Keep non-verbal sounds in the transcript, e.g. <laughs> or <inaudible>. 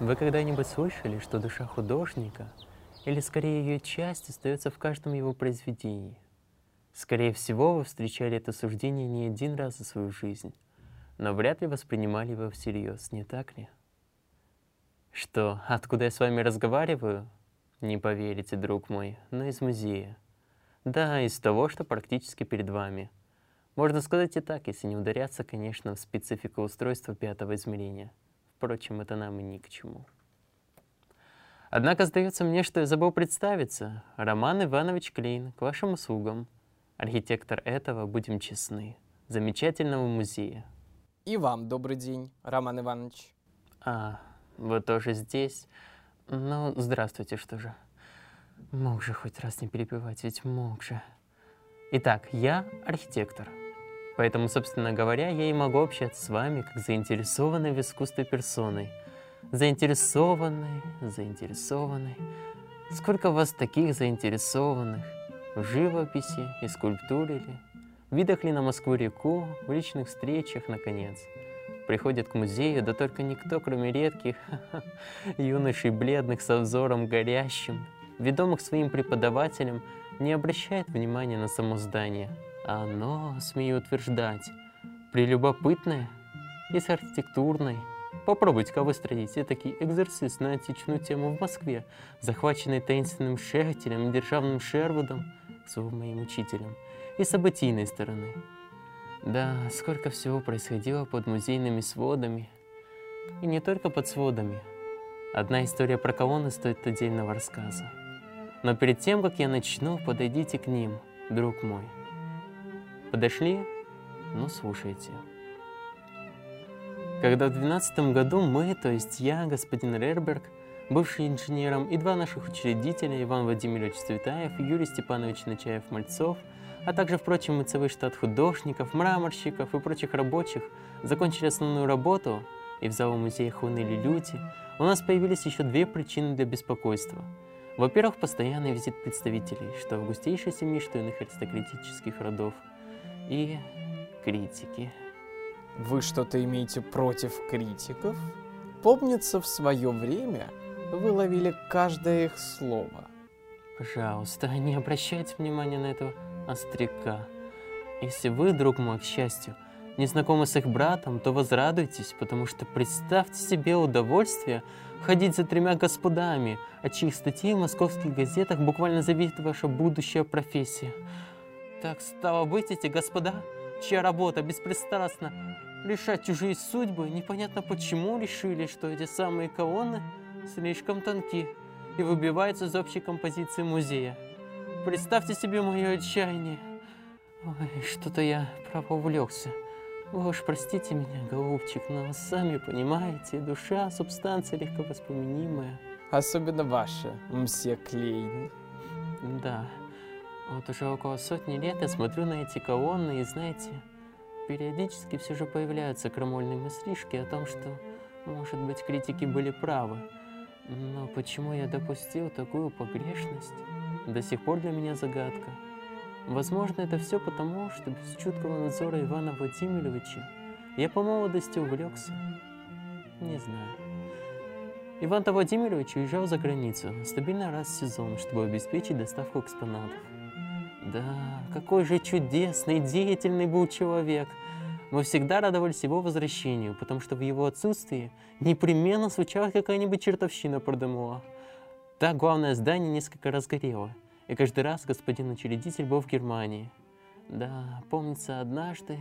Вы когда-нибудь слышали, что душа художника, или скорее ее часть, остается в каждом его произведении? Скорее всего, вы встречали это суждение не один раз за свою жизнь, но вряд ли воспринимали его всерьез, не так ли? Что, откуда я с вами разговариваю? Не поверите, друг мой, но из музея. Да, из того, что практически перед вами. Можно сказать и так, если не ударяться, конечно, в специфику устройства пятого измерения. Впрочем, это нам и ни к чему. Однако сдается мне, что я забыл представиться. Роман Иванович Клейн, к вашим услугам. Архитектор этого, будем честны, замечательного музея. И вам добрый день, Роман Иванович. А, вы тоже здесь? Ну, здравствуйте, что же. Мог же хоть раз не перебивать, ведь мог же. Итак, я архитектор. Поэтому, собственно говоря, я и могу общаться с вами как заинтересованной в искусстве персоной. Заинтересованной, заинтересованной. Сколько вас таких заинтересованных? В живописи и скульптуре ли? Видах ли на Москву-реку, в личных встречах, наконец? Приходят к музею, да только никто, кроме редких <laughs> юношей бледных со взором горящим, ведомых своим преподавателем, не обращает внимания на само здание – оно, смею утверждать, прелюбопытное и с архитектурной. Попробуйте-ка выстроить этакий экзерсис на античную тему в Москве, захваченный таинственным Шехтелем и державным Шервудом, к слову, моим учителем, и событийной стороны. Да, сколько всего происходило под музейными сводами. И не только под сводами. Одна история про колонны стоит отдельного рассказа. Но перед тем, как я начну, подойдите к ним, друг мой – Подошли? Ну, слушайте. Когда в 12 году мы, то есть я, господин Рерберг, бывший инженером, и два наших учредителя, Иван Владимирович Цветаев и Юрий Степанович Начаев-Мальцов, а также, впрочем, и целый штат художников, мраморщиков и прочих рабочих, закончили основную работу, и в залу музея хлынули люди, у нас появились еще две причины для беспокойства. Во-первых, постоянный визит представителей, что августейшей семьи, что иных аристократических родов – и критики. Вы что-то имеете против критиков? Помнится, в свое время вы ловили каждое их слово. Пожалуйста, <laughs> не обращайте внимания на этого остряка. Если вы, друг мой, к счастью, не знакомы с их братом, то возрадуйтесь, потому что представьте себе удовольствие ходить за тремя господами, от чьих статей в московских газетах буквально зависит ваша будущая профессия. Так стало быть, эти господа, чья работа беспристрастно решать чужие судьбы, непонятно почему решили, что эти самые колонны слишком тонки и выбиваются из общей композиции музея. Представьте себе мое отчаяние. Ой, что-то я право увлекся. Вы уж простите меня, голубчик, но сами понимаете, душа – субстанция легковоспоминимая. Особенно ваша, мсье Клейн. Да. Вот уже около сотни лет я смотрю на эти колонны и, знаете, периодически все же появляются крамольные мыслишки о том, что, может быть, критики были правы. Но почему я допустил такую погрешность, до сих пор для меня загадка. Возможно, это все потому, что без чуткого надзора Ивана Владимировича я по молодости увлекся. Не знаю. Иван-то Владимирович уезжал за границу стабильно раз в сезон, чтобы обеспечить доставку экспонатов. Да, какой же чудесный, деятельный был человек. Мы всегда радовались его возвращению, потому что в его отсутствии непременно случалась какая-нибудь чертовщина про ДМО. Так главное здание несколько раз горело, и каждый раз господин учредитель был в Германии. Да, помнится однажды,